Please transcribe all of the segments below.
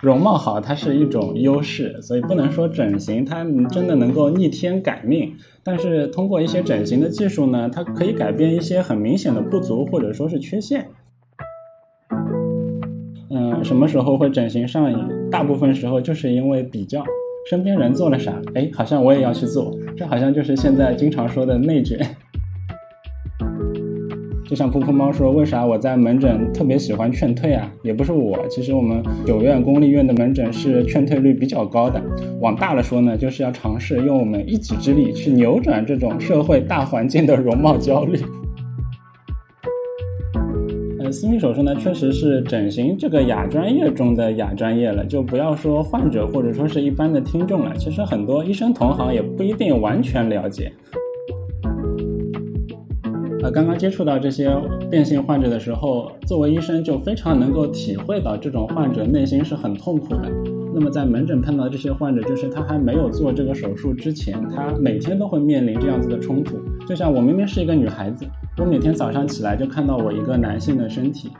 容貌好，它是一种优势，所以不能说整形它真的能够逆天改命。但是通过一些整形的技术呢，它可以改变一些很明显的不足或者说是缺陷。嗯，什么时候会整形上瘾？大部分时候就是因为比较身边人做了啥，哎，好像我也要去做，这好像就是现在经常说的内卷。就像噗噗猫说，为啥我在门诊特别喜欢劝退啊？也不是我，其实我们九院公立医院的门诊是劝退率比较高的。往大了说呢，就是要尝试用我们一己之力去扭转这种社会大环境的容貌焦虑。呃，私密手术呢，确实是整形这个亚专业中的亚专业了，就不要说患者或者说是一般的听众了，其实很多医生同行也不一定完全了解。刚刚接触到这些变性患者的时候，作为医生就非常能够体会到这种患者内心是很痛苦的。那么在门诊碰到这些患者，就是他还没有做这个手术之前，他每天都会面临这样子的冲突。就像我明明是一个女孩子，我每天早上起来就看到我一个男性的身体。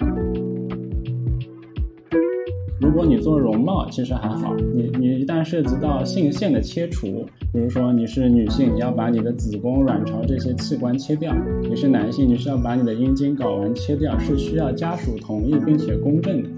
如果你做容貌，其实还好。你你一旦涉及到性腺的切除，比如说你是女性，你要把你的子宫、卵巢这些器官切掉；你是男性，你是要把你的阴茎、睾丸切掉，是需要家属同意并且公证的。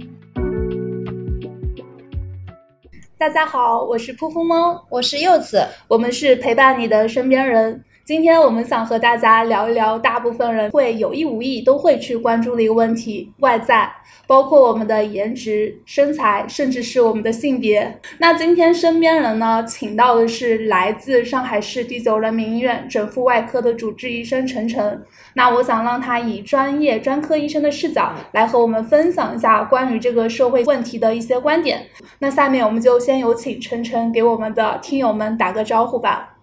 大家好，我是噗噗猫，我是柚子，我们是陪伴你的身边人。今天我们想和大家聊一聊，大部分人会有意无意都会去关注的一个问题——外在，包括我们的颜值、身材，甚至是我们的性别。那今天身边人呢，请到的是来自上海市第九人民医院整复外科的主治医生陈晨。那我想让他以专业专科医生的视角来和我们分享一下关于这个社会问题的一些观点。那下面我们就先有请陈晨给我们的听友们打个招呼吧。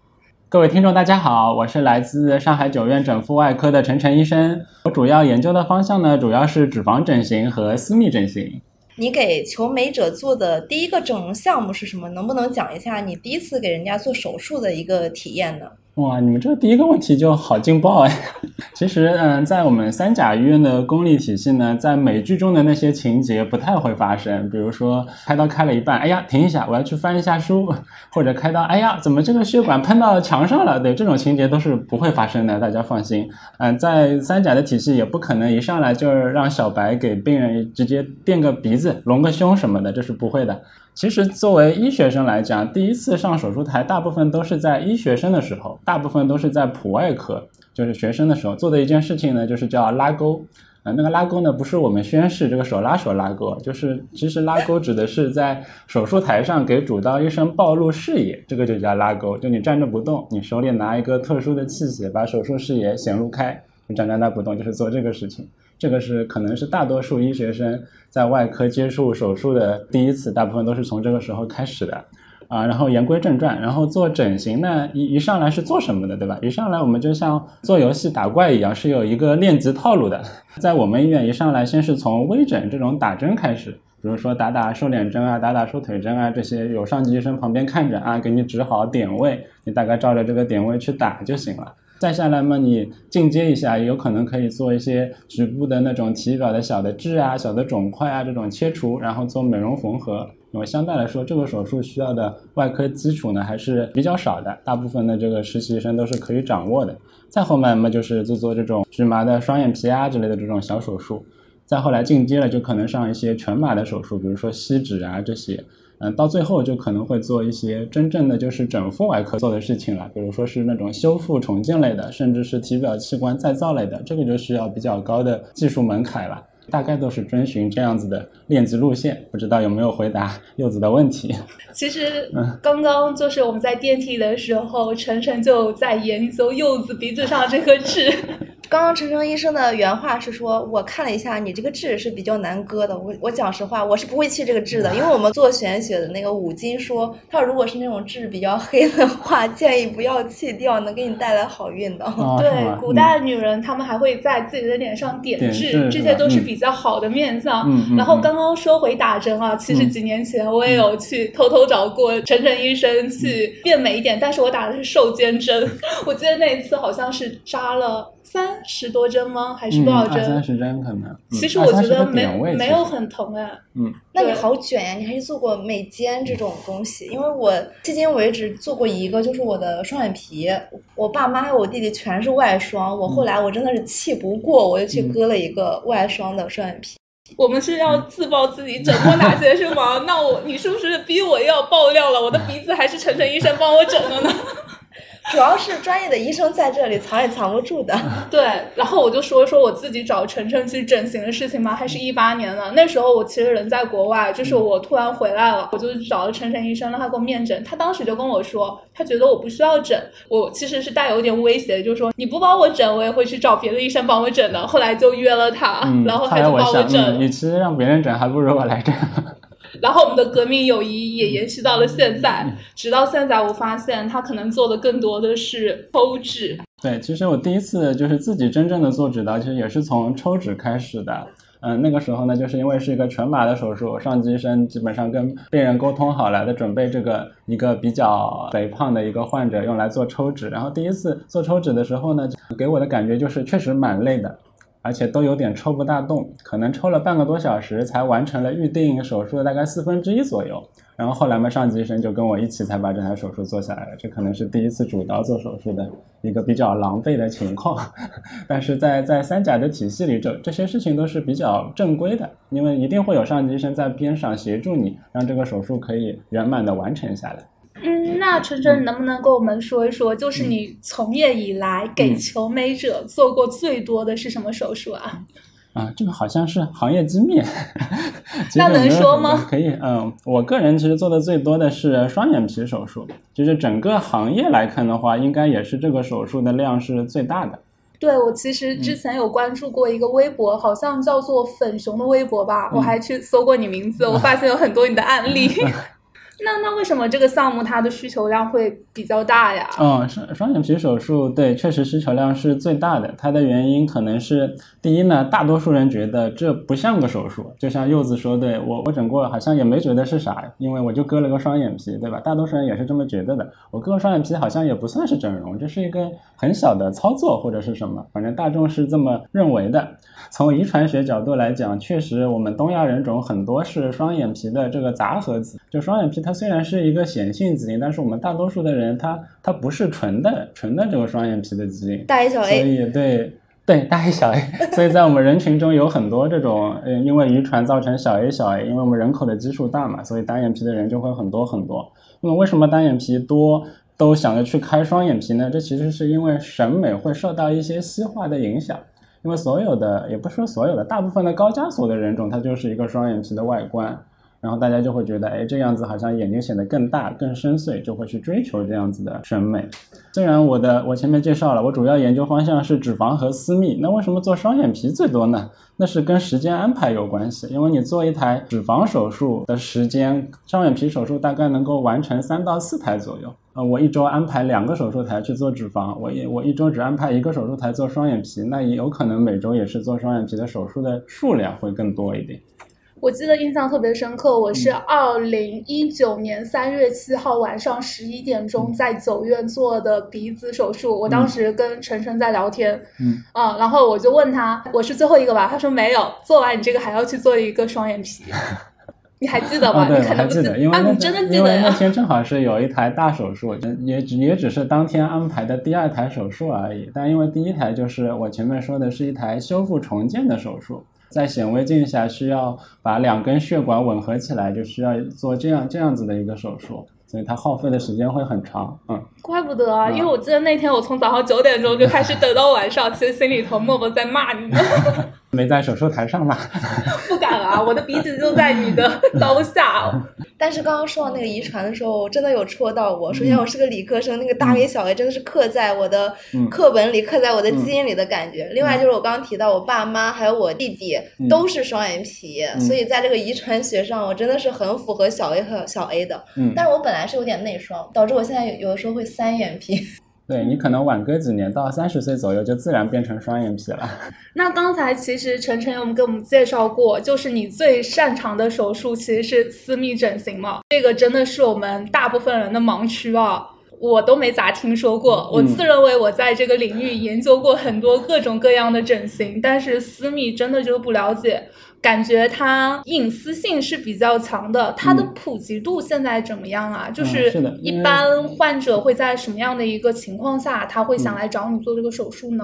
各位听众，大家好，我是来自上海九院整复外科的陈晨医生。我主要研究的方向呢，主要是脂肪整形和私密整形。你给求美者做的第一个整容项目是什么？能不能讲一下你第一次给人家做手术的一个体验呢？哇，你们这第一个问题就好劲爆哎！其实，嗯，在我们三甲医院的公立体系呢，在美剧中的那些情节不太会发生。比如说，开刀开了一半，哎呀，停一下，我要去翻一下书；或者开刀，哎呀，怎么这个血管喷到墙上了？对，这种情节都是不会发生的，大家放心。嗯，在三甲的体系也不可能一上来就让小白给病人直接垫个鼻子、隆个胸什么的，这是不会的。其实，作为医学生来讲，第一次上手术台，大部分都是在医学生的时候，大部分都是在普外科，就是学生的时候做的一件事情呢，就是叫拉钩。啊，那个拉钩呢，不是我们宣誓这个手拉手拉钩，就是其实拉钩指的是在手术台上给主刀医生暴露视野，这个就叫拉钩。就你站着不动，你手里拿一个特殊的器械，把手术视野显露开，你站在那不动，就是做这个事情。这个是可能是大多数医学生在外科接触手术的第一次，大部分都是从这个时候开始的，啊，然后言归正传，然后做整形呢，一一上来是做什么的，对吧？一上来我们就像做游戏打怪一样，是有一个练级套路的。在我们医院一上来，先是从微整这种打针开始，比如说打打瘦脸针啊，打打瘦腿针啊，这些有上级医生旁边看着啊，给你指好点位，你大概照着这个点位去打就行了。再下来嘛，你进阶一下，有可能可以做一些局部的那种体表的小的痣啊、小的肿块啊这种切除，然后做美容缝合。因为相对来说，这个手术需要的外科基础呢还是比较少的，大部分的这个实习生都是可以掌握的。再后面嘛，就是做做这种局麻的双眼皮啊之类的这种小手术。再后来进阶了，就可能上一些全麻的手术，比如说吸脂啊这些。嗯，到最后就可能会做一些真正的就是整复外科做的事情了，比如说是那种修复重建类的，甚至是体表器官再造类的，这个就需要比较高的技术门槛了。大概都是遵循这样子的练级路线，不知道有没有回答柚子的问题？其实，刚刚就是我们在电梯的时候，晨晨就在研究柚子鼻子上这颗痣。刚刚陈诚医生的原话是说，我看了一下，你这个痣是比较难割的。我我讲实话，我是不会去这个痣的，因为我们做玄学的那个五金说，他如果是那种痣比较黑的话，建议不要去掉，能给你带来好运的。对，古代女人她们还会在自己的脸上点痣，这些都是比较好的面相。然后刚刚说回打针啊，其实几年前我也有去偷偷找过晨晨医生去变美一点，但是我打的是瘦肩针，我记得那一次好像是扎了三十多针吗？还是多少针？三十针可能。嗯其实我觉得没没有很疼哎。嗯那你好卷呀！你还是做过美肩这种东西，因为我迄今为止做过一个，就是我的双眼皮。我爸妈还有我弟弟全是外双，我后来我真的是气不过，我就去嗯割了一个外双的双眼皮。我们是要自曝自己整过哪些是吗？那我你是不是逼我要爆料了？我的鼻子还是晨晨医生帮我整的呢？主要是专业的医生在这里藏也藏不住的。对，然后我就说说我自己找晨晨去整形的事情嘛，还是一八年了。那时候我其实人在国外，就是我突然回来了，我就找了晨晨医生，让他给我面诊。他当时就跟我说，他觉得我不需要整，我其实是带有点威胁，就是说你不帮我整，我也会去找别的医生帮我整的。后来就约了他，嗯，然后他就帮我，整。嗯，与其让别人整，还不如我来整。然后我们的革命友谊也延续到了现在，嗯直到现在，我发现他可能做的更多的是抽脂。对，其实我第一次就是自己真正的做指导，其实也是从抽脂开始的。嗯，那个时候呢，就是因为是一个全麻的手术，上级医生基本上跟病人沟通好了的，准备这个一个比较肥胖的一个患者用来做抽脂。然后第一次做抽脂的时候呢，给我的感觉就是确实蛮累的，而且都有点抽不大动，可能抽了半个多小时才完成了预定手术的大概四分之一左右。然后后来嘛，上级医生就跟我一起才把这台手术做下来了。这可能是第一次主刀做手术的一个比较狼狈的情况，但是在在三甲的体系里，这这些事情都是比较正规的，因为一定会有上级医生在边上协助你，让这个手术可以圆满的完成下来。嗯，那晨晨能不能跟我们说一说，就是你从业以来给求美者做过最多的是什么手术啊？啊，这个好像是行业机密，那能说吗可以，嗯，我个人其实做的最多的是双眼皮手术，就是整个行业来看的话，应该也是这个手术的量是最大的。对我其实之前有关注过一个微博，好像叫做粉熊的微博吧，我还去搜过你名字，我发现有很多你的案例。那那为什么这个项目它的需求量会比较大呀？嗯，双双眼皮手术对，确实需求量是最大的。它的原因可能是第一呢，大多数人觉得这不像个手术，就像柚子说的，我我整过好像也没觉得是啥，因为我就割了个双眼皮，对吧？大多数人也是这么觉得的。我割个双眼皮好像也不算是整容，这是一个很小的操作或者是什么，反正大众是这么认为的。从遗传学角度来讲，确实我们东亚人种很多是双眼皮的这个杂合子。就双眼皮它虽然是一个显性基因，但是我们大多数的人他它不是纯的纯的这个双眼皮的基因，大 A 小 A，所以对对大 A 小 A，所以在我们人群中有很多这种，嗯，因为遗传造成小 A 小 A，因为我们人口的基数大嘛，所以单眼皮的人就会很多很多。那么为什么单眼皮多都想着去开双眼皮呢？这其实是因为审美会受到一些西化的影响。因为所有的，也不是说所有的，大部分的高加索的人种，它就是一个双眼皮的外观，然后大家就会觉得，哎，这样子好像眼睛显得更大、更深邃，就会去追求这样子的审美。虽然我的我前面介绍了，我主要研究方向是脂肪和私密，那为什么做双眼皮最多呢？那是跟时间安排有关系，因为你做一台脂肪手术的时间，双眼皮手术大概能够完成三到四台左右。呃，我一周安排两个手术台去做脂肪，我一我一周只安排一个手术台做双眼皮，那也有可能每周也是做双眼皮的手术的数量会更多一点。我记得印象特别深刻，我嗯是二零一九年三月七号晚上十一点钟在九院做的鼻子手术。我当时跟晨晨在聊天，嗯啊，然后我就问他，我是最后一个吧？他说没有，做完你这个还要去做一个双眼皮。你还记得吗？啊，对，你我还记得，因为真的记因为那？天正好是有一台大手术，也只也只是当天安排的第二台手术而已。但因为第一台就是我前面说的是一台修复重建的手术，在显微镜下需要把两根血管吻合起来，就需要做这样这样子的一个手术，所以它耗费的时间会很长。嗯，怪不得啊，嗯因为我记得那天我从早上九点钟就开始等到晚上，其实心里头默默在骂你呢。没在手术台上嘛。不敢啊，我的鼻子就在你的刀下。但是刚刚说到那个遗传的时候，真的有戳到我。首嗯先，我是个理科生，那个大 A 小 A 真的是刻在我的嗯课本里，刻在我的基因里的感觉。另外就是我刚刚提到，我爸妈还有我弟弟嗯都是双眼皮，嗯所以在这个遗传学上，我真的是很符合小 A 和小 A 的。嗯，但是我本来是有点内双，导致我现在有有的时候会三眼皮。对你可能晚个几年，到三十岁左右就自然变成双眼皮了。那刚才其实晨晨有给我们介绍过，就是你最擅长的手术其实是私密整形嘛？这个真的是我们大部分人的盲区啊，我都没咋听说过。我自认为我在这个领域研究过很多各种各样的整形，但是私密真的就不了解。感觉它隐私性是比较强的，它的普及度现在怎么样啊？就是一般患者会在什么样的一个情况下，他会想来找你做这个手术呢？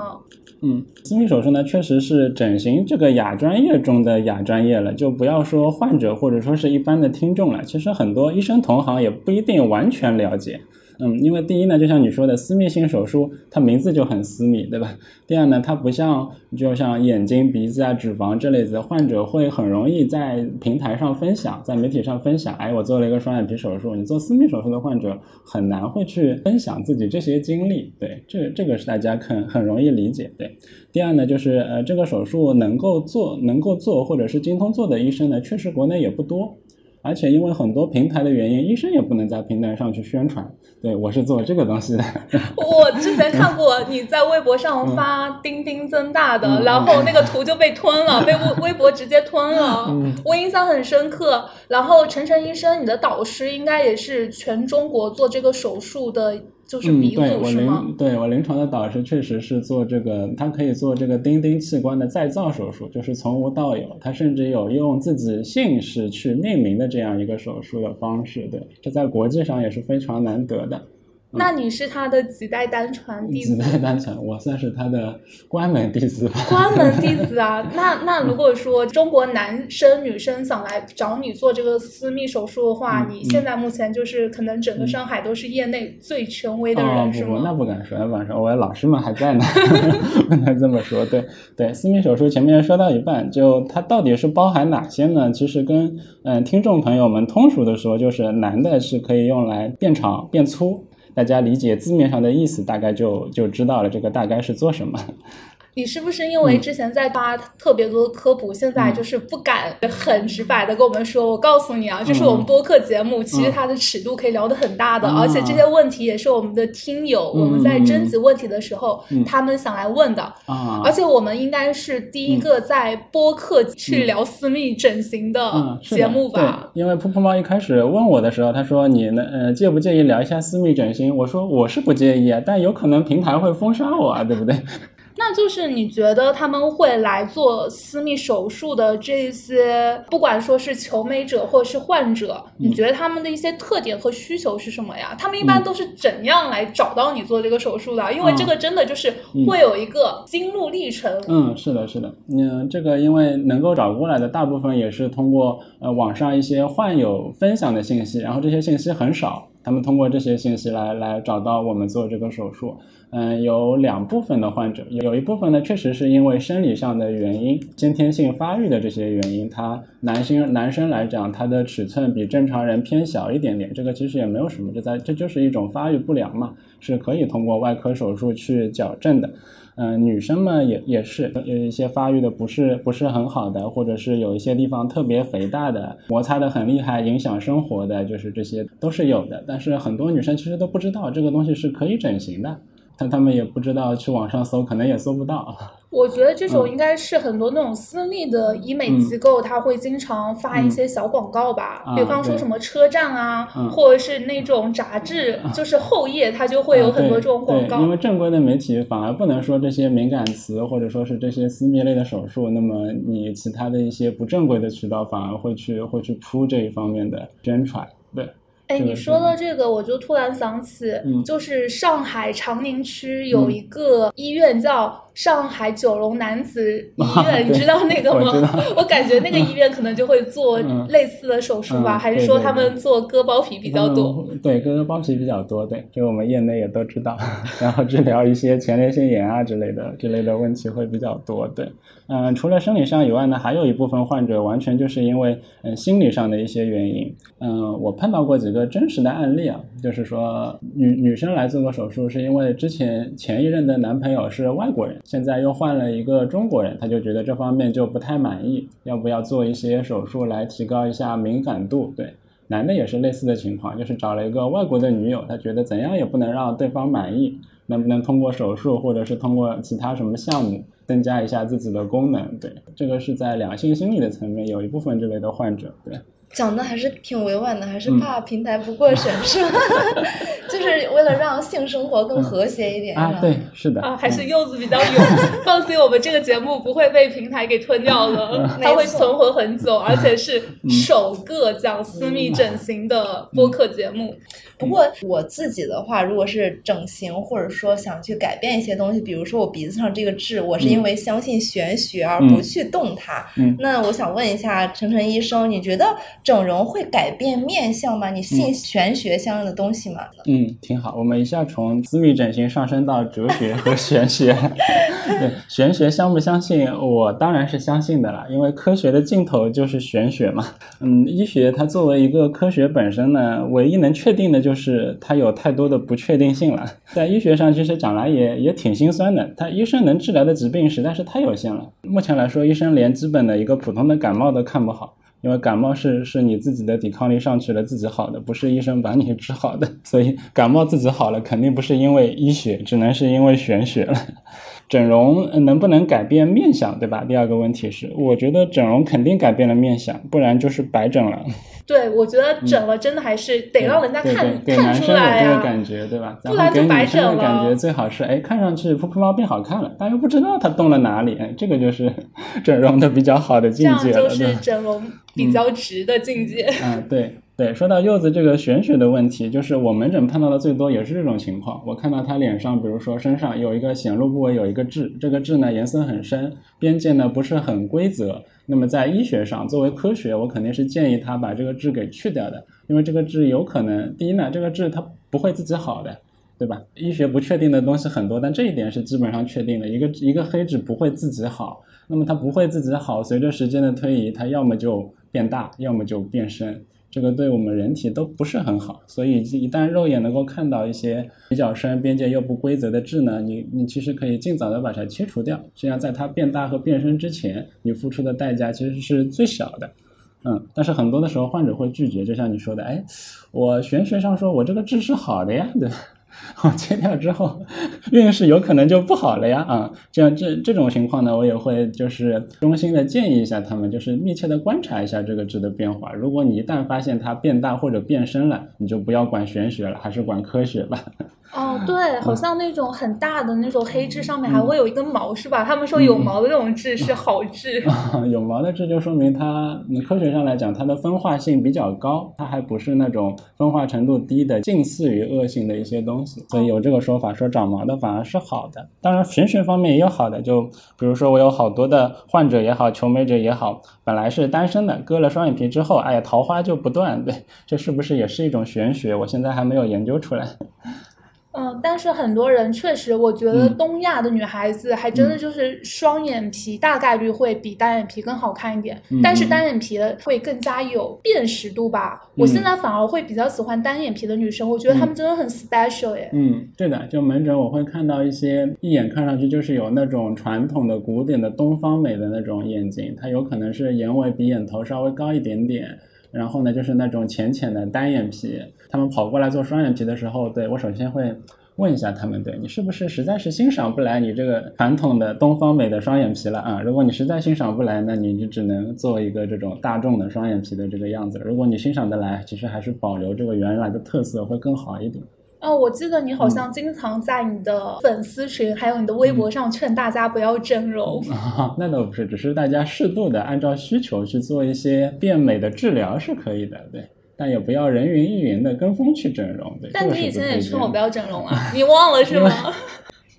嗯，私密手术呢，确实是整形这个亚专业中的亚专业了，就不要说患者或者说是一般的听众了，其实很多医生同行也不一定完全了解。嗯，因为第一呢，就像你说的，私密性手术它名字就很私密，对吧？第二呢，它不像就像眼睛、鼻子啊、脂肪这类的，患者会很容易在平台上分享，在媒体上分享。哎，我做了一个双眼皮手术。你做私密手术的患者很难会去分享自己这些经历，对，这这个是大家很很容易理解。对，第二呢，就是呃，这个手术能够做能够做或者是精通做的医生呢，确实国内也不多。而且因为很多平台的原因，医生也不能在平台上去宣传。对我是做这个东西的。我之前看过你在微博上发钉钉增大的，然后那个图就被吞了，被微微博直接吞了。我印象很深刻。然后陈晨医生，你的导师应该也是全中国做这个手术的。就是鼻祖是吗？对我临床的导师确实是做这个，他可以做这个钉钉器官的再造手术，就是从无到有。他甚至有用自己姓氏去命名的这样一个手术的方式，对，这在国际上也是非常难得的。那你是他的几代单传弟子？几代单传，我算是他的关门弟子吧。关门弟 子啊，那那如果说中国男生女生想来找你做这个私密手术的话，你现在目前就是可能整个上海都是业内最权威的人，是吗？那不敢说，那不敢说，我的老师们还在呢，不能这么说。对对，私密手术前面说到一半，就它到底是包含哪些呢？其实跟嗯听众朋友们通俗的说，就是男的是可以用来变长变粗。大家理解字面上的意思，大概就就知道了这个大概是做什么。你是不是因为之前在发特别多的科普，现在就是不敢很直白的跟我们说？我告诉你啊，就是我们播客节目，其实它的尺度可以聊得很大的，而且这些问题也是我们的听友我们在征集问题的时候他们想来问的啊。而且我们应该是第一个在播客去聊私密整形的节目吧？因为噗噗猫一开始问我的时候，他说你呢呃介不介意聊一下私密整形？我说我是不介意啊，但有可能平台会封杀我啊，对不对？那就是你觉得他们会来做私密手术的这些，不管说是求美者或者是患者，你觉得他们的一些特点和需求是什么呀？他们一般都是怎样来找到你做这个手术的？因为这个真的就是会有一个心路历程。嗯，是的，是的。嗯，这个因为能够找过来的大部分也是通过呃网上一些患有分享的信息，然后这些信息很少。他们通过这些信息来来找到我们做这个手术，嗯，有两部分的患者，有一部分呢确实是因为生理上的原因，先天性发育的这些原因，他男性男生来讲，他的尺寸比正常人偏小一点点，这个其实也没有什么，这在这就是一种发育不良嘛，是可以通过外科手术去矫正的。嗯，女生们也也是有一些发育的不是不是很好的，或者是有一些地方特别肥大的，摩擦的很厉害，影响生活的，就是这些都是有的。但是很多女生其实都不知道这个东西是可以整形的。但他们也不知道去网上搜，可能也搜不到。我觉得这种应该是很多那种私立的医美机构，他会经常发一些小广告吧，比方说什么车站啊，或者是那种杂志，就是后页它就会有很多这种广告。因为正规的媒体反而不能说这些敏感词，或者说是这些私密类的手术，那么你其他的一些不正规的渠道反而会去会去铺这一方面的宣传，对。哎，你说到这个，我就突然想起，就是上海长宁区有一个医院叫。上海九龙男子医院，你知道那个吗？我 感觉那个医院可能就会做类似的手术吧，还是说他们做割包皮比较多？对，割包皮比较多，对，这个我们业内也都知道。然后治疗一些前列腺炎啊之类的之类的问题会比较多，对。嗯，除了生理上以外呢，还有一部分患者完全就是因为嗯心理上的一些原因。嗯，我碰到过几个真实的案例啊，就是说女女生来做过手术，是因为之前前一任的男朋友是外国人。现在又换了一个中国人，他就觉得这方面就不太满意，要不要做一些手术来提高一下敏感度？对，男的也是类似的情况，就是找了一个外国的女友，他觉得怎样也不能让对方满意，能不能通过手术或者是通过其他什么项目增加一下自己的功能？对，这个是在两性心理的层面有一部分这类的患者，对。讲的还是挺委婉的，还是怕平台不过审是吧？就是为了让性生活更和谐一点啊。对，是的啊，还是柚子比较勇。放心，我们这个节目不会被平台给吞掉的，它会存活很久，而且是首个讲私密整形的播客节目。不过我自己的话，如果是整形，或者说想去改变一些东西，比如说我鼻子上这个痣，我是因为相信玄学而不去动它。那我想问一下晨晨医生，你觉得？整容会改变面相吗？你信玄学相应的东西吗？嗯，挺好。我们一下从私密整形上升到哲学和玄学。对，玄学相不相信？我当然是相信的啦，因为科学的尽头就是玄学嘛。嗯，医学它作为一个科学本身呢，唯一能确定的就是就是它有太多的不确定性了。在医学上，其实讲来也也挺心酸的。他医生能治疗的疾病实在是太有限了。目前来说，医生连基本的一个普通的感冒都看不好。因为感冒是是你自己的抵抗力上去了，自己好的，不是医生把你 治好的。所以感冒自己好了，肯定不是因为医学，只能是因为玄学了。整容能不能改变面相，对吧？第二个问题是，我觉得整容肯定改变了面相，不然就是白整了。对，我觉得整了真的还是得让人家看看出来呀，感觉对吧？不然就白整了。感觉最好是哎，看上去噗噗猫变好看了，但又不知道它动了哪里，这个就是 整容的比较好的境界了。就是整容比较直的境界。嗯，对。对，说到柚子这个玄学的问题，就是我门诊碰到的最多也是这种情况。我看到他脸上，比如说身上有一个显露部位有一个痣，这个痣呢颜色很深，边界呢不是很规则。那么在医学上，作为科学，我肯定是建议他把这个痣给去掉的，因为这个痣有可能，第一呢，这个痣它不会自己好的，对吧？医学不确定的东西很多，但这一点是基本上确定的，一个一个黑痣不会自己好，那么它不会自己好，随着时间的推移，它要么就变大，要么就变深。这个对我们人体都不是很好，所以一旦肉眼能够看到一些比较深、边界又不规则的痣呢，你你其实可以尽早的把它切除掉，这样在它变大和变深之前，你付出的代价其实是最小的。嗯，但是很多的时候患者会拒绝，就像你说的，哎，我玄学上说我这个痣是好的呀，对吧？我切掉之后，运势有可能就不好了呀啊！这样这这种情况呢，我也会就是衷心的建议一下他们，就是密切的观察一下这个痣的变化。如果你一旦发现它变大或者变深了，你就不要管玄学了，还是管科学吧。哦，对，好像那种很大的那种黑痣上面还会有一根毛，是吧？他们说有毛的那种痣是好痣。有毛的痣就说明它，科学上来讲，它的分化性比较高，它还不是那种分化程度低的近似于恶性的一些东西。所以有这个说法，说长毛的反而是好的。当然，玄学方面也有好的，就比如说我有好多的患者也好，求美者也好，本来是单身的，割了双眼皮之后，哎呀，桃花就不断。对，这是不是也是一种玄学？我现在还没有研究出来。嗯，但是很多人确实，我觉得东亚的女孩子还真的就是双眼皮大概率会比单眼皮更好看一点，但是单眼皮的会更加有辨识度吧。我现在反而会比较喜欢单眼皮的女生，我觉得她们真的很 special 耶。嗯，对的，就门诊我会看到一些一眼看上去就是有那种传统的古典的东方美的那种眼睛，它有可能是眼尾比眼头稍微高一点点。然后呢，就是那种浅浅的单眼皮，他们跑过来做双眼皮的时候，对我首先会问一下他们，对你是不是实在是欣赏不来你这个传统的东方美的双眼皮了啊？如果你实在欣赏不来，那你就只能做一个这种大众的双眼皮的这个样子。如果你欣赏得来，其实还是保留这个原来的特色会更好一点。哦，我记得你好像经常在你的粉丝群还有你的微博上劝大家不要整容。那倒不是，只是大家适度的按照需求去做一些变美的治疗是可以的，对。但也不要人云亦云的跟风去整容，对。但你以前也劝我不要整容啊，你忘了是吗？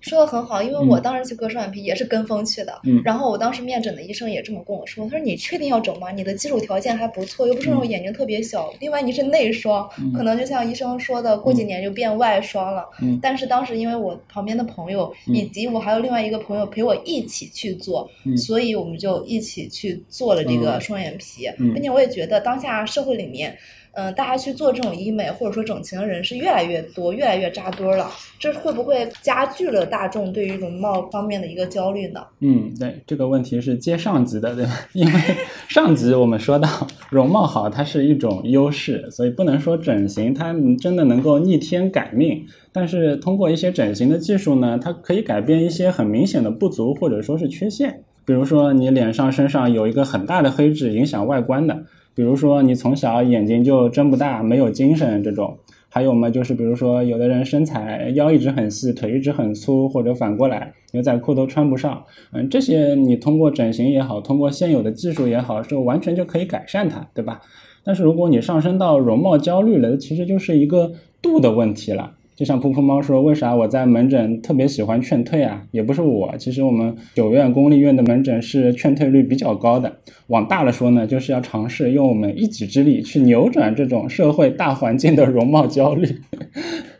说的很好，因为我当时去割双眼皮也是跟风去的。嗯，然后我当时面诊的医生也这么跟我说，他说你确定要整吗？你的基础条件还不错，又不是那种眼睛特别小。另外你是内双，可能就像医生说的，过几年就变外双了。嗯，但是当时因为我旁边的朋友以及我还有另外一个朋友陪我一起去做，所以我们就一起去做了这个双眼皮，并且我也觉得当下社会里面。嗯，大家去做这种医美或者说整形的人是越来越多，越来越扎堆儿了。这会不会加剧了大众对于容貌方面的一个焦虑呢？嗯，对，这个问题是接上级的，对吧？因为 上集我们说到，容貌好它是一种优势，所以不能说整形它真的能够逆天改命。但是通过一些整形的技术呢，它可以改变一些很明显的不足或者说是缺陷。比如说你脸上身上有一个很大的黑痣，影响外观的；比如说你从小眼睛就睁不大，没有精神这种。还有嘛，就是比如说，有的人身材腰一直很细，腿一直很粗，或者反过来牛仔裤都穿不上，嗯，这些你通过整形也好，通过现有的技术也好，是完全就可以改善它，对吧？但是如果你上升到容貌焦虑了，其实就是一个度的问题了。就像噗噗猫说，为啥我在门诊特别喜欢劝退啊？也不是我，其实我们九院公立医院的门诊是劝退率比较高的。往大了说呢，就是要尝试用我们一己之力去扭转这种社会大环境的容貌焦虑，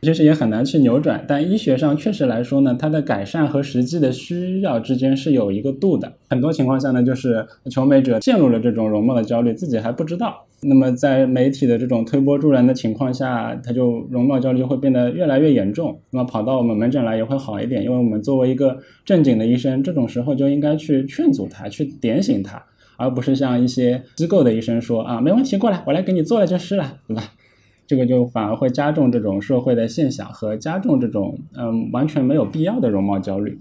其实也很难去扭转。但医学上确实来说呢，它的改善和实际的需要之间是有一个度的。很多情况下呢，就是求美者陷入了这种容貌的焦虑，自己还不知道。那么在媒体的这种推波助澜的情况下，他就容貌焦虑会变得越来越严重。那么跑到我们门诊来也会好一点，因为我们作为一个正经的医生，这种时候就应该去劝阻他，去点醒他，而不是像一些机构的医生说啊，没问题，过来，我来给你做了就是了，对吧？这个就反而会加重这种社会的现象和加重这种嗯完全没有必要的容貌焦虑。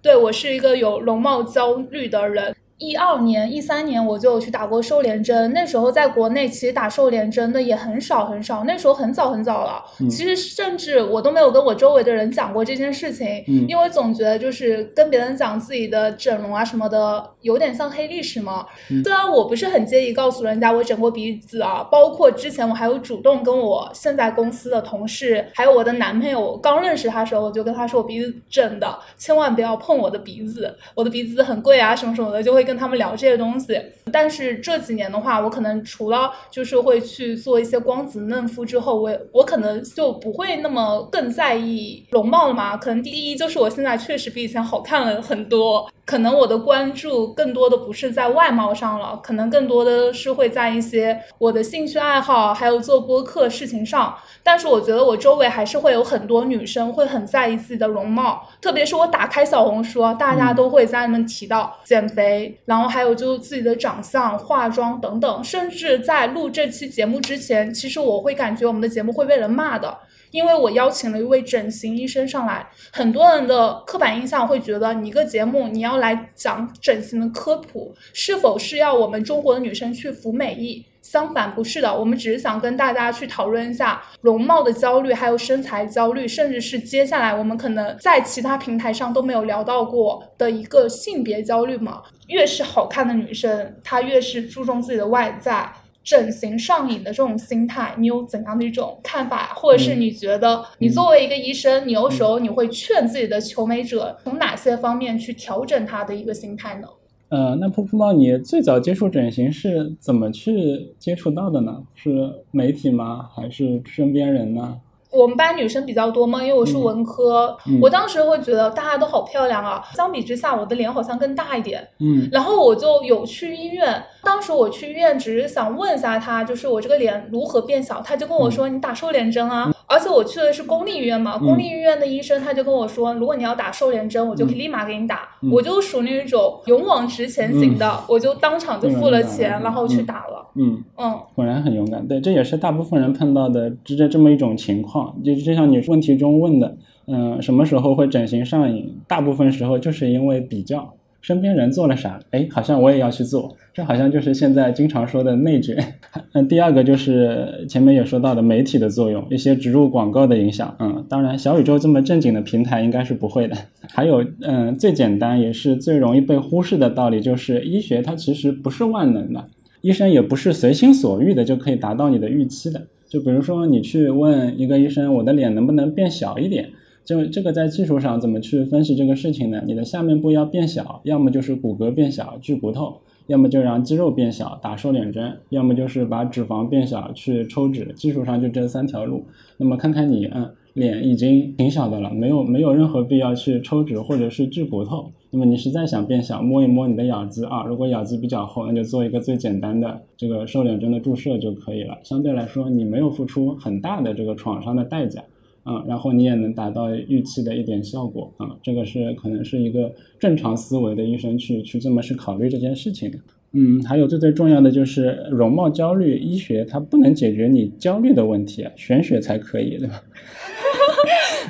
对我是一个有容貌焦虑的人。一二年、一三年我就去打过瘦脸针，那时候在国内其实打瘦脸针的也很少很少，那时候很早很早了。其实甚至我都没有跟我周围的人讲过这件事情，因为总觉得就是跟别人讲自己的整容啊什么的，有点像黑历史嘛。虽然我不是很介意告诉人家我整过鼻子啊，包括之前我还有主动跟我现在公司的同事，还有我的男朋友，刚认识他的时候我就跟他说我鼻子整的，千万不要碰我的鼻子，我的鼻子很贵啊什么什么的，就会跟。跟他们聊这些东西，但是这几年的话，我可能除了就是会去做一些光子嫩肤之后，我我可能就不会那么更在意容貌了嘛。可能第一就是我现在确实比以前好看了很多。可能我的关注更多的不是在外貌上了，可能更多的是会在一些我的兴趣爱好，还有做播客事情上。但是我觉得我周围还是会有很多女生会很在意自己的容貌，特别是我打开小红书，大家都会在里面提到减肥，然后还有就是自己的长相、化妆等等。甚至在录这期节目之前，其实我会感觉我们的节目会被人骂的。因为我邀请了一位整形医生上来，很多人的刻板印象会觉得你一个节目你要来讲整形的科普，是否是要我们中国的女生去服美役？相反，不是的，我们只是想跟大家去讨论一下容貌的焦虑，还有身材焦虑，甚至是接下来我们可能在其他平台上都没有聊到过的一个性别焦虑嘛。越是好看的女生，她越是注重自己的外在。整形上瘾的这种心态，你有怎样的一种看法？或者是你觉得，你作为一个医生，你有时候你会劝自己的求美者从哪些方面去调整他的一个心态呢？呃，那噗噗猫，你最早接触整形是怎么去接触到的呢？是媒体吗？还是身边人呢？我们班女生比较多嘛，因为我是文科，我当时会觉得大家都好漂亮啊，相比之下，我的脸好像更大一点。嗯，然后我就有去医院，当时我去医院只是想问一下他，就是我这个脸如何变小，他就跟我说你打瘦脸针啊。而且我去的是公立医院嘛，公立医院的医生他就跟我说，如果你要打瘦脸针，我就可以立马给你打。我就属于那种勇往直前型的，我就当场就付了钱，然后去打了。嗯嗯，果然很勇敢。对，这也是大部分人碰到的，这这这么一种情况。就就像你问题中问的，嗯，什么时候会整形上瘾？大部分时候就是因为比较。身边人做了啥？哎，好像我也要去做，这好像就是现在经常说的内卷。嗯，第二个就是前面也说到的媒体的作用，一些植入广告的影响。嗯，当然小宇宙这么正经的平台应该是不会的。还有，嗯，最简单也是最容易被忽视的道理就是，医学它其实不是万能的，医生也不是随心所欲的就可以达到你的预期的。就比如说你去问一个医生，我的脸能不能变小一点？就这个在技术上怎么去分析这个事情呢？你的下面部要变小，要么就是骨骼变小锯骨头，要么就让肌肉变小打瘦脸针，要么就是把脂肪变小去抽脂。技术上就这三条路。那么看看你，嗯，脸已经挺小的了，没有没有任何必要去抽脂或者是锯骨头。那么你实在想变小，摸一摸你的咬肌啊，如果咬肌比较厚，那就做一个最简单的这个瘦脸针的注射就可以了。相对来说，你没有付出很大的这个创伤的代价。啊，然后你也能达到预期的一点效果啊，这个是可能是一个正常思维的医生去去这么去考虑这件事情的。嗯，还有最最重要的就是容貌焦虑，医学它不能解决你焦虑的问题，玄学才可以，对吧？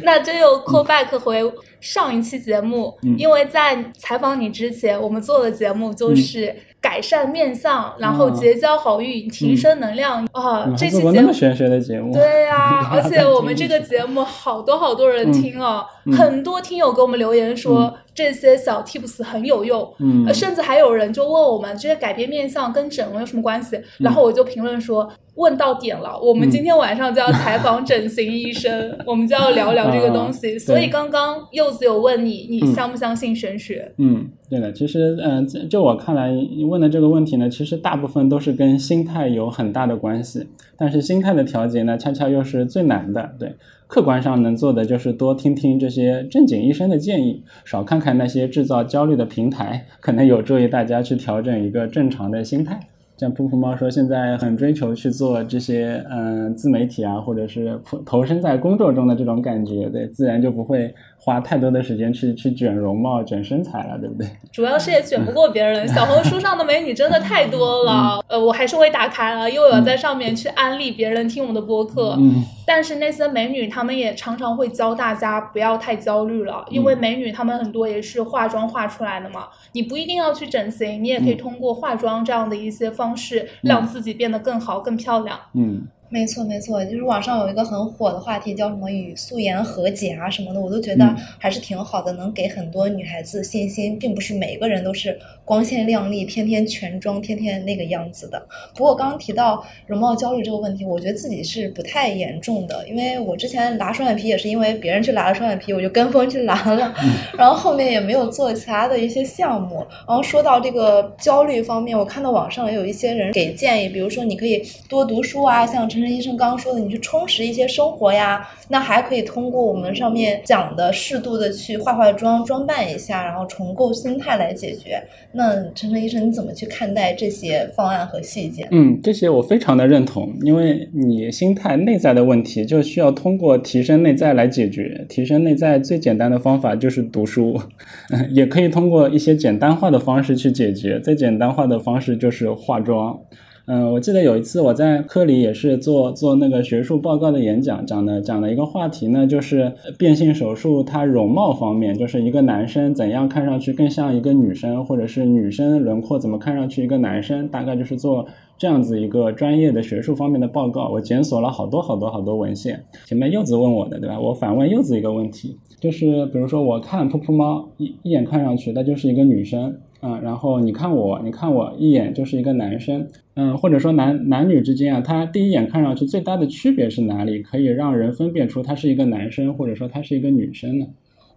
那这又 call back 回上一期节目，嗯因为在采访你之前，我们做的节目就是改善面相，然后结交好运，提升能量啊。嗯，这期节目。么玄学的节目，对呀、而且我们这个节目好多好多人听哦，嗯。很多听友给我们留言说、这些小 tips 很有用，嗯呃甚至还有人就问我们这些改变面相跟整容有什么关系，嗯然后我就评论说问到点了，我们今天晚上就要采访整形医生，我们就要聊聊这个东西。啊所以刚刚柚子有问你，你嗯相不相信玄学？嗯，对的，其实，嗯、就我看来，你问的这个问题呢，其实大部分都是跟心态有很大的关系。但是心态的调节呢，恰恰又是最难的。对，客观上能做的就是多听听这些正经医生的建议，少看看那些制造焦虑的平台，可能有助于大家去调整一个正常的心态。像噗噗猫说，现在很追求去做这些嗯自媒体啊，或者是投投身在工作中的这种感觉，对，自然就不会花太多的时间去去卷容貌、卷身材了，对不对？主要是也卷不过别人，小红书上的美女真的太多了。呃，我还是会打开了，因为我在上面去安利别人听我们的播客。嗯但是那些美女，她们也常常会教大家不要太焦虑了，因嗯为美女她们很多也是化妆化出来的嘛。你不一定要去整形，你也可以嗯通过化妆这样的一些方式，让自己变得更好、更漂亮。嗯没错，没错，就是网上有一个很火的话题，叫什么与素颜和解啊什么的，我都觉得嗯还是挺好的，能给很多女孩子信心，并不是每个人都是光鲜亮丽、天天全妆、天天那个样子的。不过刚刚提到容貌焦虑这个问题，我觉得自己是不太严重的，因为我之前拉双眼皮也是因为别人去拉了双眼皮，我就跟风去拉了，然后后面也没有做其他的一些项目。然后说到这个焦虑方面，我看到网上也有一些人给建议，比如说你可以多读书啊，像陈陈医生刚刚说的，你去充实一些生活呀。那还可以通过我们上面讲的适度的去化化妆、装扮一下，然后重构心态来解决。那陈晨医生，你怎么去看待这些方案和细节？嗯，这些我非常的认同，因为你心态内在的问题，就需要通过提升内在来解决。提升内在最简单的方法就是读书，也可以通过一些简单化的方式去解决。最简单化的方式就是化妆。嗯，我记得有一次我在科里也是做做那个学术报告的演讲，讲的讲的一个话题呢，就是变性手术它容貌方面，就是一个男生怎样看上去更像一个女生，或者是女生轮廓怎么看上去一个男生，大概就是做这样子一个专业的学术方面的报告。我检索了好多好多好多文献。前面柚子问我的，对吧？我反问柚子一个问题，就是比如说我看噗噗猫一一眼看上去它就是一个女生。嗯，然后你看我，你看我一眼就是一个男生，嗯，或者说男男女之间啊，他第一眼看上去最大的区别是哪里？可以让人分辨出他是一个男生，或者说他是一个女生呢？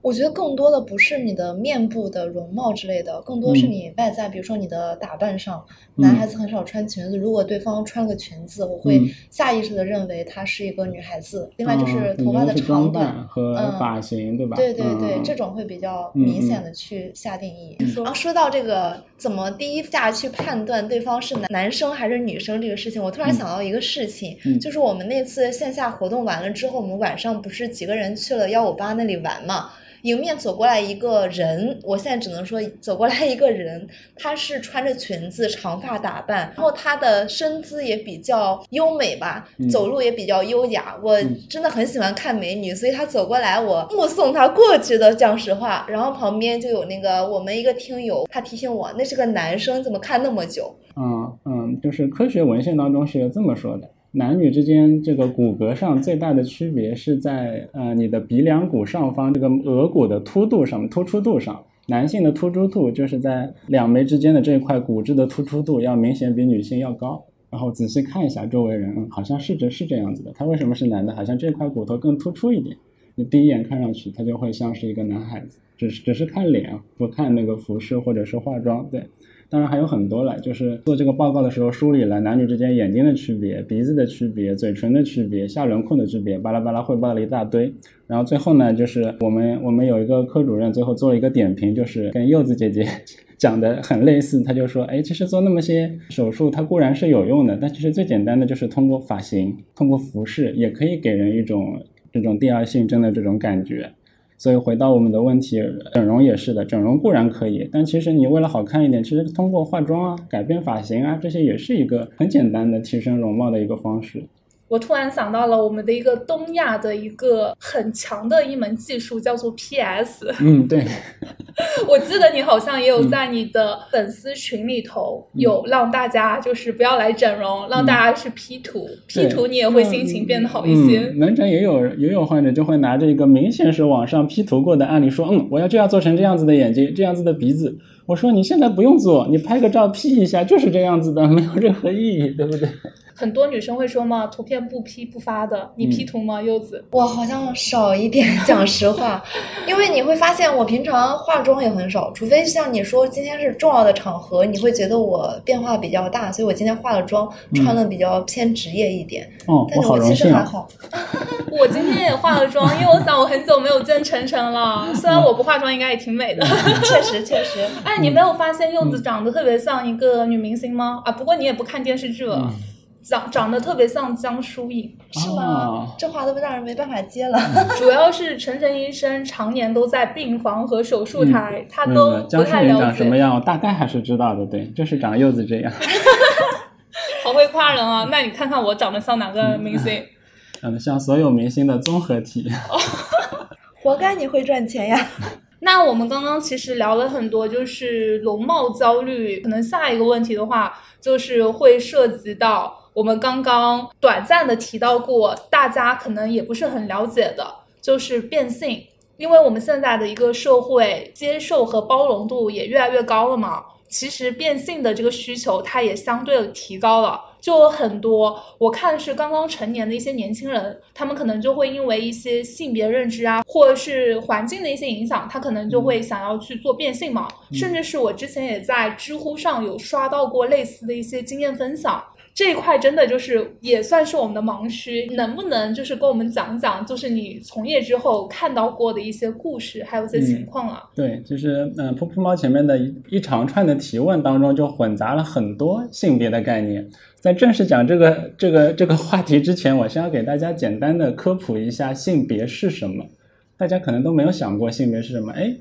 我觉得更多的不是你的面部的容貌之类的，更多是你外在，比如说你的打扮上。嗯男孩子很少穿裙子，如果对方穿了个裙子，我会嗯下意识的认为她是一个女孩子。另外就是嗯头发的长短扮，和嗯发型，对吧？对对嗯对，嗯这种会比较嗯明显嗯的去下定义。嗯然后说到这个怎么第一下去判断对方是男男生还是女生这个事情，我突然嗯想到一个事情，嗯就是我们那次线下活动完了之后，我们晚上不是几个人去了幺五八那里玩嘛？迎面走过来一个人，我现在只能说走过来一个人，他是穿着裙子、长发打扮，然后他的身姿也比较优美吧，嗯走路也比较优雅。我嗯真的很喜欢看美女，所以他走过来，我目送他过去的，讲实话。然后旁边就有那个我们一个听友，他提醒我那是个男生，怎么看那么久？嗯嗯，就是科学文献当中是有这么说的：男女之间这个骨骼上最大的区别是在呃你的鼻梁骨上方这个额骨的凸度上面突出度上。男性的突出度就是在两眉之间的这一块骨质的突出度要明显比女性要高。然后仔细看一下周围人，好像是这是这样子的。他为什么是男的？好像这块骨头更突出一点。你第一眼看上去，他就会像是一个男孩子，只是只是看脸，不看那个服饰或者是化妆。对，当然还有很多了，就是做这个报告的时候梳理了男女之间眼睛的区别、鼻子的区别、嘴唇的区别、下轮廓的区别，巴拉巴拉汇报了一大堆。然后最后呢，就是我们 我们有一个科主任最后做了一个点评，就是跟柚子姐姐讲的很类似，他就说，哎，其实做那么些手术，它固然是有用的，但其实最简单的就是通过发型、通过服饰，也可以给人一种这种第二性征的这种感觉。所以回到我们的问题，整容也是的，整容固然可以，但其实你为了好看一点，其实通过化妆啊、改变发型啊，这些也是一个很简单的提升容貌的一个方式。我突然想到了我们的一个东亚的一个很强的一门技术，叫做 PS。嗯，对。我记得你好像也有在你的粉丝群里头有让大家就是不要来整容，让大家去 P 图，P 图你也会心情变得好一些。门诊也有也有患者就会拿着一个明显是网上 P 图过的案例说，嗯，我要这样做成这样子的眼睛，这样子的鼻子。我说你现在不用做，你拍个照 P 一下就是这样子的，没有任何意义，对不对？很多女生会说嘛，图片不 P 不发的，你 P 图吗，柚子？我好像少一点，讲实话，因为你会发现我平常化妆也很少，除非像你说今天是重要的场合，你会觉得我变化比较大，所以我今天化了妆，穿的比较偏职业一点。哦，但是我其实还好。我今天也化了妆，因为我想我很久没有见晨晨了，虽然我不化妆应该也挺美的。确实确实。哎，你没有发现柚子长得特别像一个女明星吗？啊，不过你也不看电视剧了。长长得特别像江疏影，是吗？这话都让人没办法接了。主要是陈晨医生常年都在病房和手术台，他都不太了解。长什么样，我大概还是知道的。对，就是长柚子这样。好会夸人啊！那你看看我长得像哪个明星？长得像所有明星的综合体。活该你会赚钱呀！那我们刚刚其实聊了很多，就是容貌焦虑。可能下一个问题的话，就是会涉及到。我们刚刚短暂的提到过，大家可能也不是很了解的，就是变性。因为我们现在的一个社会接受和包容度也越来越高了嘛，其实变性的这个需求它也相对的提高了。就有很多我看是刚刚成年的一些年轻人，他们可能就会因为一些性别认知啊，或者是环境的一些影响，他可能就会想要去做变性嘛。甚至是我之前也在知乎上有刷到过类似的一些经验分享。这一块真的就是也算是我们的盲区，能不能就是跟我们讲讲，就是你从业之后看到过的一些故事，还有一些情况啊？对，就是嗯，噗噗猫前面的一一长串的提问当中，就混杂了很多性别的概念。在正式讲这个这个这个话题之前，我先要给大家简单的科普一下性别是什么。大家可能都没有想过性别是什么，哎，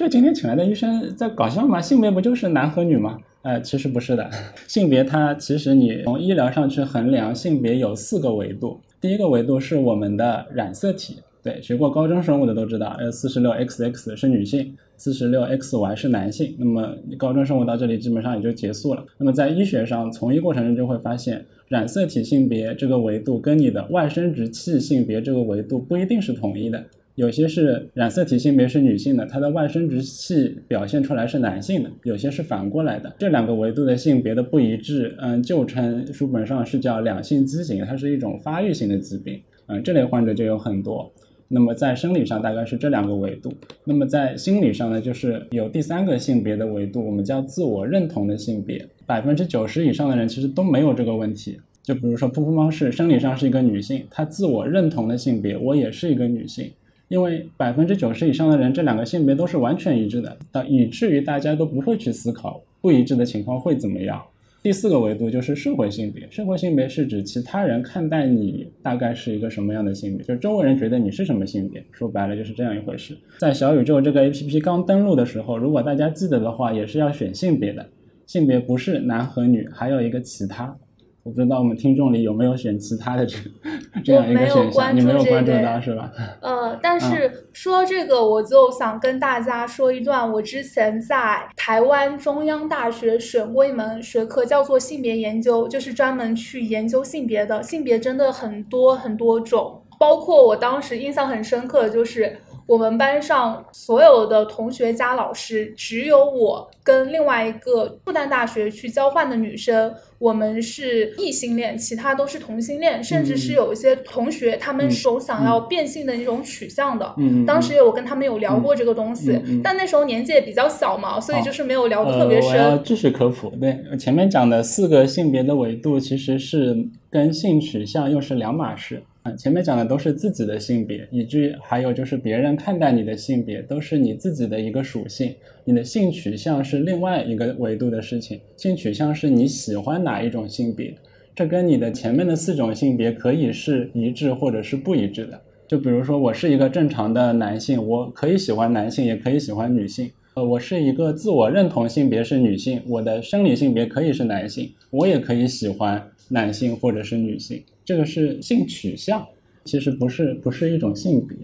这今天请来的医生在搞笑吗？性别不就是男和女吗？呃，其实不是的，性别它其实你从医疗上去衡量性别有四个维度。第一个维度是我们的染色体，对，学过高中生物的都知道，呃，四十六 XX 是女性，四十六 XY 是男性。那么高中生物到这里基本上也就结束了。那么在医学上从医过程中就会发现，染色体性别这个维度跟你的外生殖器性别这个维度不一定是统一的。有些是染色体性别是女性的，它的外生殖器表现出来是男性的；有些是反过来的。这两个维度的性别的不一致，嗯，旧称书本上是叫两性畸形，它是一种发育性的疾病。嗯，这类患者就有很多。那么在生理上大概是这两个维度。那么在心理上呢，就是有第三个性别的维度，我们叫自我认同的性别。百分之九十以上的人其实都没有这个问题。就比如说噗噗猫是生理上是一个女性，她自我认同的性别我也是一个女性。因为百分之九十以上的人，这两个性别都是完全一致的，到以至于大家都不会去思考不一致的情况会怎么样。第四个维度就是社会性别，社会性别是指其他人看待你大概是一个什么样的性别，就是周围人觉得你是什么性别。说白了就是这样一回事。在小宇宙这个 APP 刚登录的时候，如果大家记得的话，也是要选性别的，性别不是男和女，还有一个其他。我不知道我们听众里有没有选其他的这这样一个选项，你没有关注到是吧？呃，但是说这个，我就想跟大家说一段我之前在台湾中央大学选过一门学科，叫做性别研究，就是专门去研究性别的。性别真的很多很多种，包括我当时印象很深刻的就是。我们班上所有的同学加老师，只有我跟另外一个复旦大学去交换的女生，我们是异性恋，其他都是同性恋，甚至是有一些同学他们有想要变性的那种取向的。嗯，当时有跟他们有聊过这个东西，但那时候年纪也比较小嘛，所以就是没有聊得特别深。我要继续科普，对前面讲的四个性别的维度，其实是跟性取向又是两码事。啊，前面讲的都是自己的性别，以至于还有就是别人看待你的性别，都是你自己的一个属性。你的性取向是另外一个维度的事情，性取向是你喜欢哪一种性别，这跟你的前面的四种性别可以是一致或者是不一致的。就比如说，我是一个正常的男性，我可以喜欢男性，也可以喜欢女性。呃，我是一个自我认同性别是女性，我的生理性别可以是男性，我也可以喜欢男性或者是女性。这个是性取向，其实不是不是一种性别。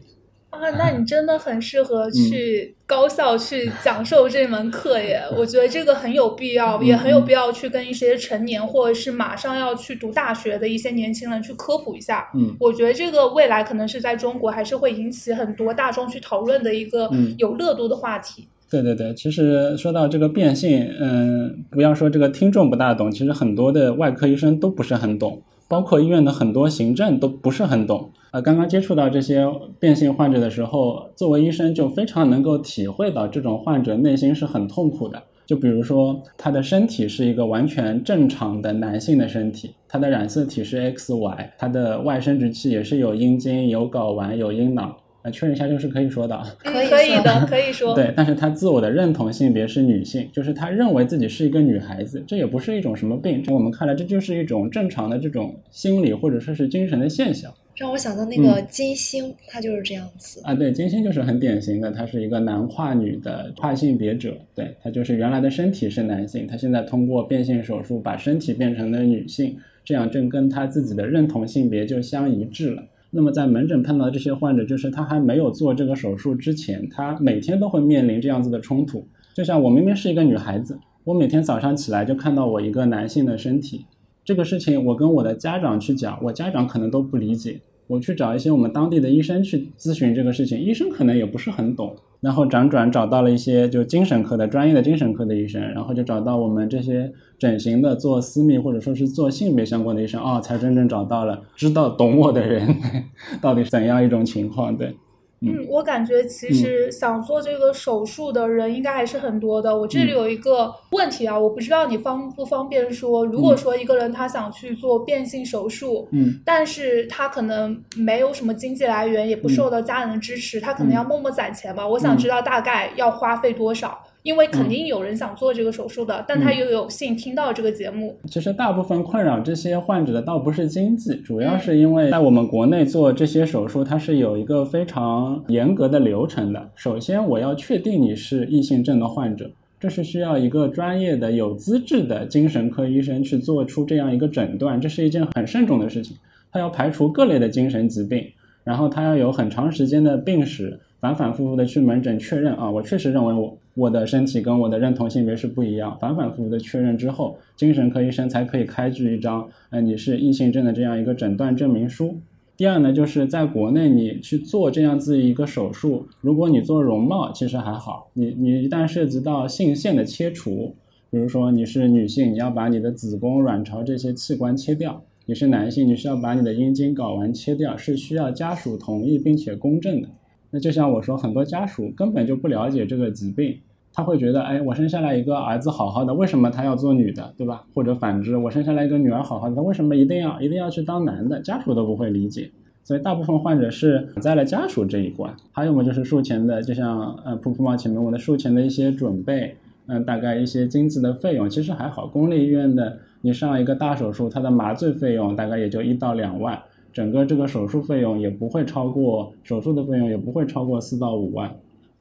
啊，那你真的很适合去高校去讲授这门课耶！我觉得这个很有必要，也很有必要去跟一些成年或者是马上要去读大学的一些年轻人去科普一下。嗯，我觉得这个未来可能是在中国还是会引起很多大众去讨论的一个有热度的话题。对对对，其实说到这个变性，嗯，不要说这个听众不大懂，其实很多的外科医生都不是很懂。包括医院的很多行政都不是很懂啊。刚刚接触到这些变性患者的时候，作为医生就非常能够体会到这种患者内心是很痛苦的。就比如说，他的身体是一个完全正常的男性的身体，他的染色体是 XY，他的外生殖器也是有阴茎、有睾丸、有阴囊。确认一下，这个是可以说的，可以可以的，可以说。对，但是他自我的认同性别是女性，就是他认为自己是一个女孩子，这也不是一种什么病，我们看来这就是一种正常的这种心理或者说是精神的现象。让我想到那个金星，他就是这样子啊。对，金星就是很典型的，他是一个男跨女的跨性别者，对他就是原来的身体是男性，他现在通过变性手术把身体变成了女性，这样正跟他自己的认同性别就相一致了。那么在门诊碰到这些患者，就是他还没有做这个手术之前，他每天都会面临这样子的冲突。就像我明明是一个女孩子，我每天早上起来就看到我一个男性的身体，这个事情我跟我的家长去讲，我家长可能都不理解。我去找一些我们当地的医生去咨询这个事情，医生可能也不是很懂。然后辗转找到了一些就精神科的专业的精神科的医生，然后就找到我们这些整形的做私密或者说是做性别相关的医生，啊，才真正找到了知道懂我的人，到底是怎样一种情况？对。嗯，我感觉其实想做这个手术的人应该还是很多的。我这里有一个问题啊，我不知道你方不方便说。如果说一个人他想去做变性手术，嗯，但是他可能没有什么经济来源，也不受到家人的支持，他可能要默默攒钱吧。我想知道大概要花费多少。因为肯定有人想做这个手术的，但他又有幸听到这个节目。其实大部分困扰这些患者的倒不是经济，主要是因为在我们国内做这些手术，它是有一个非常严格的流程的。首先，我要确定你是异性症的患者，这是需要一个专业的、有资质的精神科医生去做出这样一个诊断，这是一件很慎重的事情。他要排除各类的精神疾病，然后他要有很长时间的病史。反反复复的去门诊确认啊，我确实认为我我的身体跟我的认同性别是不一样。反反复复的确认之后，精神科医生才可以开具一张，呃，你是异性症的这样一个诊断证明书。第二呢，就是在国内你去做这样子一个手术，如果你做容貌其实还好，你你一旦涉及到性腺的切除，比如说你是女性，你要把你的子宫、卵巢这些器官切掉；你是男性，你需要把你的阴茎、睾丸切掉，是需要家属同意并且公证的。那就像我说，很多家属根本就不了解这个疾病，他会觉得，哎，我生下来一个儿子好好的，为什么他要做女的，对吧？或者反之，我生下来一个女儿好好的，他为什么一定要一定要去当男的？家属都不会理解，所以大部分患者是在了家属这一关。还有么就是术前的，就像呃噗噗猫前面问的术前的一些准备，嗯，大概一些经济的费用，其实还好。公立医院的你上一个大手术，它的麻醉费用大概也就一到两万。整个这个手术费用也不会超过手术的费用也不会超过四到五万，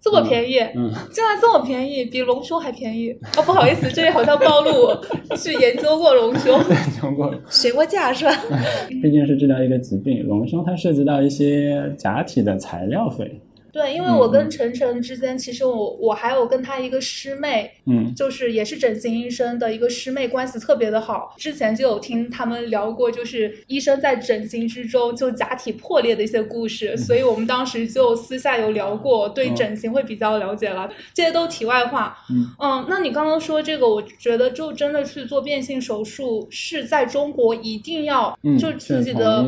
这么便宜，嗯，竟然这么便宜，比隆胸还便宜哦，不好意思，这里好像暴露去研究过隆胸，研究过，学过价是吧？毕竟是治疗一个疾病，隆胸它涉及到一些假体的材料费。对，因为我跟晨晨之间，其实我我还有跟他一个师妹，嗯，就是也是整形医生的一个师妹，关系特别的好。之前就有听他们聊过，就是医生在整形之中就假体破裂的一些故事，所以我们当时就私下有聊过，对整形会比较了解了。这些都题外话，嗯嗯，那你刚刚说这个，我觉得就真的去做变性手术是在中国一定要，就自己的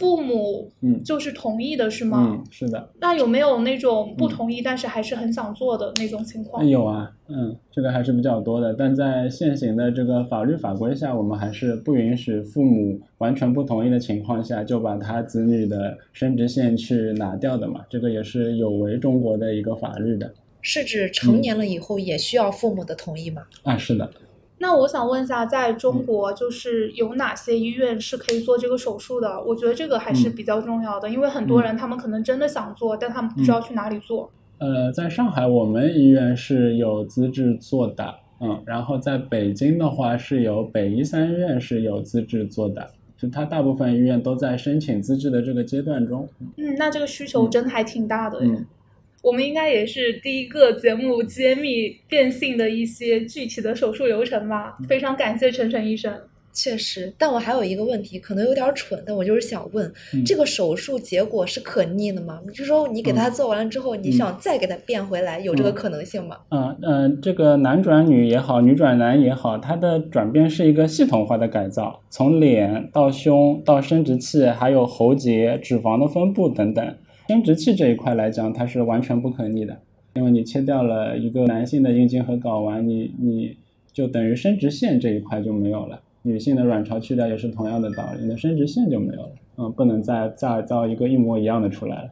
父母，嗯，就是同意的是吗？嗯，是的。那有没有？那种不同意，但是还是很想做的那种情况有啊，嗯，这个还是比较多的。但在现行的这个法律法规下，我们还是不允许父母完全不同意的情况下就把他子女的生殖腺去拿掉的嘛。这个也是有违中国的一个法律的。是指成年了以后也需要父母的同意吗？啊，是的。那我想问一下，在中国就是有哪些医院是可以做这个手术的？我觉得这个还是比较重要的，因为很多人他们可能真的想做，但他们不知道去哪里做。呃，在上海我们医院是有资质做的，嗯，然后在北京的话是有北医三院是有资质做的，就它大部分医院都在申请资质的这个阶段中。嗯，那这个需求真的还挺大的。嗯。我们应该也是第一个节目揭秘变性的一些具体的手术流程吧？非常感谢陈晨医生。确实，但我还有一个问题，可能有点蠢，但我就是想问，这个手术结果是可逆的吗？就说你给他做完了之后，你想再给他变回来，有这个可能性吗？嗯嗯，这个男转女也好，女转男也好，它的转变是一个系统化的改造，从脸到胸到生殖器，还有喉结、脂肪的分布等等。生殖器这一块来讲，它是完全不可逆的，因为你切掉了一个男性的阴茎和睾丸，你你就等于生殖腺这一块就没有了。女性的卵巢去掉也是同样的道理，你的生殖腺就没有了，嗯，不能再再造一个一模一样的出来了。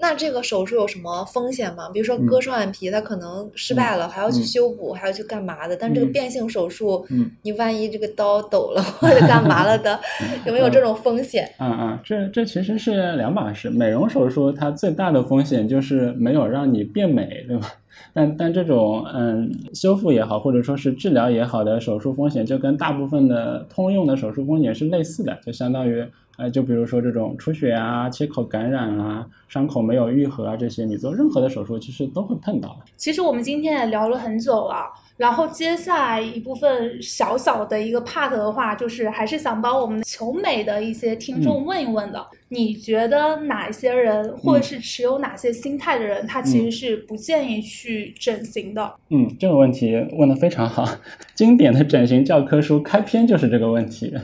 那这个手术有什么风险吗？比如说割双眼皮，它可能失败了，还要去修补，还要去干嘛的？但这个变性手术，你万一这个刀抖了或者干嘛了的，有没有这种风险？嗯嗯，这这其实是两码事。美容手术它最大的风险就是没有让你变美，对吧？但但这种嗯修复也好，或者说是治疗也好的手术风险，就跟大部分的通用的手术风险是类似的，就相当于。呃，就比如说这种出血啊、切口感染啊、伤口没有愈合啊，这些你做任何的手术其实都会碰到。其实我们今天也聊了很久了，然后接下来一部分小小的一个 part 的话，就是还是想帮我们求美的一些听众问一问的，你觉得哪些人或者是持有哪些心态的人，他其实是不建议去整形的？嗯，这个问题问的非常好，经典的整形教科书开篇就是这个问题。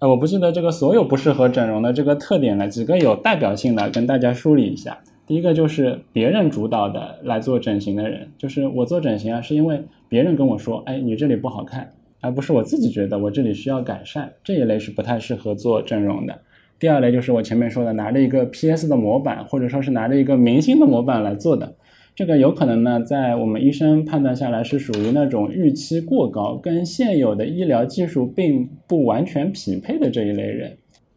呃，我不记得这个所有不适合整容的这个特点了，几个有代表性的跟大家梳理一下。第一个就是别人主导的来做整形的人，就是我做整形啊，是因为别人跟我说，哎，你这里不好看，而不是我自己觉得我这里需要改善，这一类是不太适合做整容的。第二类就是我前面说的，拿着一个 PS 的模板，或者说是拿着一个明星的模板来做的。这个有可能呢，在我们医生判断下来是属于那种预期过高，跟现有的医疗技术并不完全匹配的这一类人。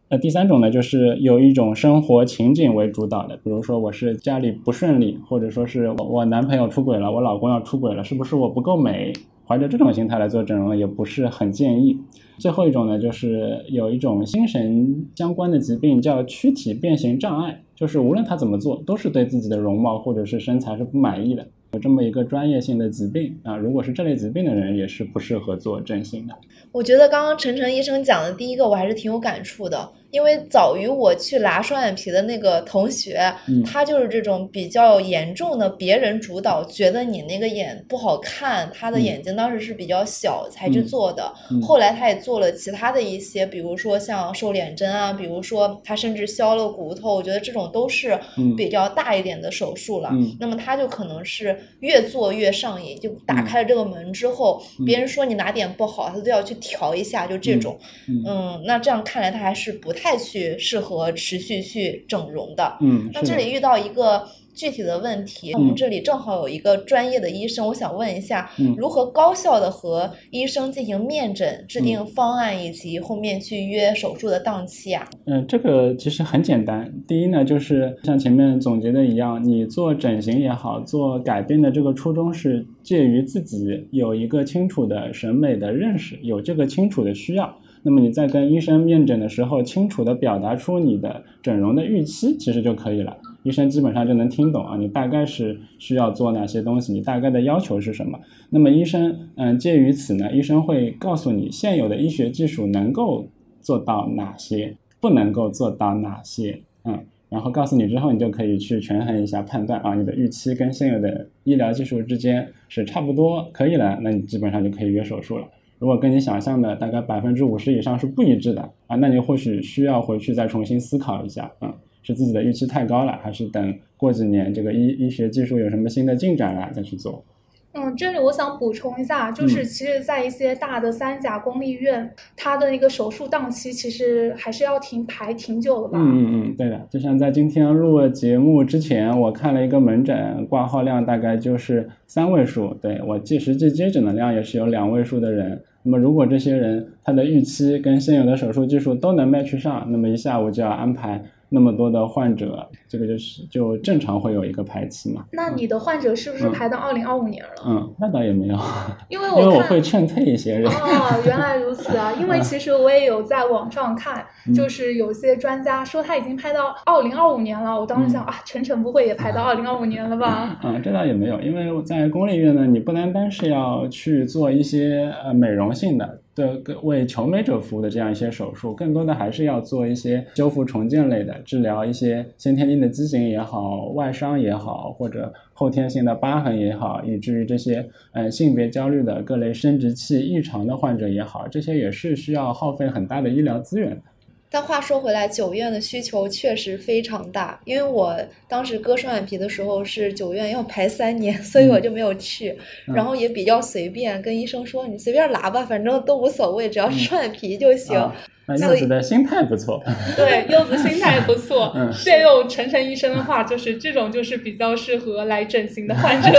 那第三种呢，就是有一种生活情景为主导的，比如说我是家里不顺利，或者说是我我男朋友出轨了，我老公要出轨了，是不是我不够美？怀着这种心态来做整容也不是很建议。最后一种呢，就是有一种精神相关的疾病叫躯体变形障碍。就是无论他怎么做，都是对自己的容貌或者是身材是不满意的，有这么一个专业性的疾病啊。如果是这类疾病的人，也是不适合做整形的。我觉得刚刚陈晨医生讲的第一个，我还是挺有感触的。因为早于我去拉双眼皮的那个同学，他就是这种比较严重的别人主导，觉得你那个眼不好看，他的眼睛当时是比较小才去做的。后来他也做了其他的一些，比如说像瘦脸针啊，比如说他甚至削了骨头，我觉得这种都是比较大一点的手术了。那么他就可能是越做越上瘾，就打开了这个门之后，别人说你哪点不好，他都要去调一下，就这种。嗯，那这样看来他还是不太。太去适合持续去整容的，嗯，那这里遇到一个具体的问题，我们这里正好有一个专业的医生，我想问一下，如何高效的和医生进行面诊、制定方案以及后面去约手术的档期啊？嗯，这个其实很简单，第一呢，就是像前面总结的一样，你做整形也好，做改变的这个初衷是介于自己有一个清楚的审美的认识，有这个清楚的需要。那么你在跟医生面诊的时候，清楚的表达出你的整容的预期，其实就可以了。医生基本上就能听懂啊，你大概是需要做哪些东西，你大概的要求是什么。那么医生，嗯，介于此呢，医生会告诉你现有的医学技术能够做到哪些，不能够做到哪些，嗯，然后告诉你之后，你就可以去权衡一下判断啊，你的预期跟现有的医疗技术之间是差不多可以了，那你基本上就可以约手术了。如果跟你想象的大概百分之五十以上是不一致的啊，那你或许需要回去再重新思考一下，嗯，是自己的预期太高了，还是等过几年这个医医学技术有什么新的进展了再去做？嗯，这里我想补充一下，就是其实，在一些大的三甲公立医院，它的一个手术档期其实还是要停排挺久的吧？嗯嗯嗯，对的。就像在今天录节目之前，我看了一个门诊，挂号量大概就是三位数，对我计实际接诊的量也是有两位数的人。那么如果这些人他的预期跟现有的手术技术都能 match 上，那么一下午就要安排。那么多的患者，这个就是就正常会有一个排期嘛。那你的患者是不是排到二零二五年了？嗯，那倒也没有，因为 因为我会劝退一些人。哦，原来如此啊！因为其实我也有在网上看，就是有些专家说他已经排到二零二五年了。我当时想啊，晨晨不会也排到二零二五年了吧？嗯，这倒也没有，因为在公立医院呢，你不单单是要去做一些呃美容性的。的为求美者服务的这样一些手术，更多的还是要做一些修复重建类的治疗，一些先天性的畸形也好，外伤也好，或者后天性的疤痕也好，以至于这些嗯性别焦虑的各类生殖器异常的患者也好，这些也是需要耗费很大的医疗资源的。但话说回来，九院的需求确实非常大。因为我当时割双眼皮的时候是九院要排三年，所以我就没有去。然后也比较随便，跟医生说你随便拉吧，反正都无所谓，只要是双眼皮就行。那柚子的心态不错，对，柚子心态不错。借用陈晨医生的话，就是这种就是比较适合来整形的患者。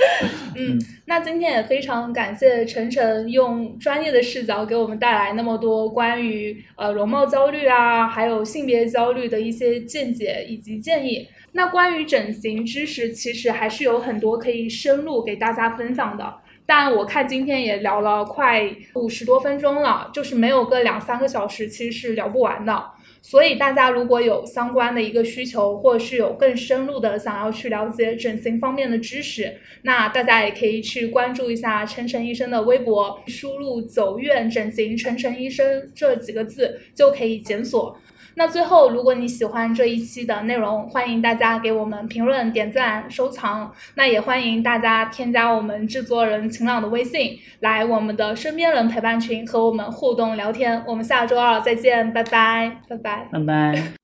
嗯，那今天也非常感谢晨晨用专业的视角给我们带来那么多关于呃容貌焦虑啊，还有性别焦虑的一些见解以及建议。那关于整形知识，其实还是有很多可以深入给大家分享的。但我看今天也聊了快五十多分钟了，就是没有个两三个小时，其实是聊不完的。所以大家如果有相关的一个需求，或者是有更深入的想要去了解整形方面的知识，那大家也可以去关注一下陈晨医生的微博，输入“走院整形陈晨医生”这几个字就可以检索。那最后，如果你喜欢这一期的内容，欢迎大家给我们评论、点赞、收藏。那也欢迎大家添加我们制作人晴朗的微信，来我们的身边人陪伴群和我们互动聊天。我们下周二再见，拜拜，拜拜，拜拜。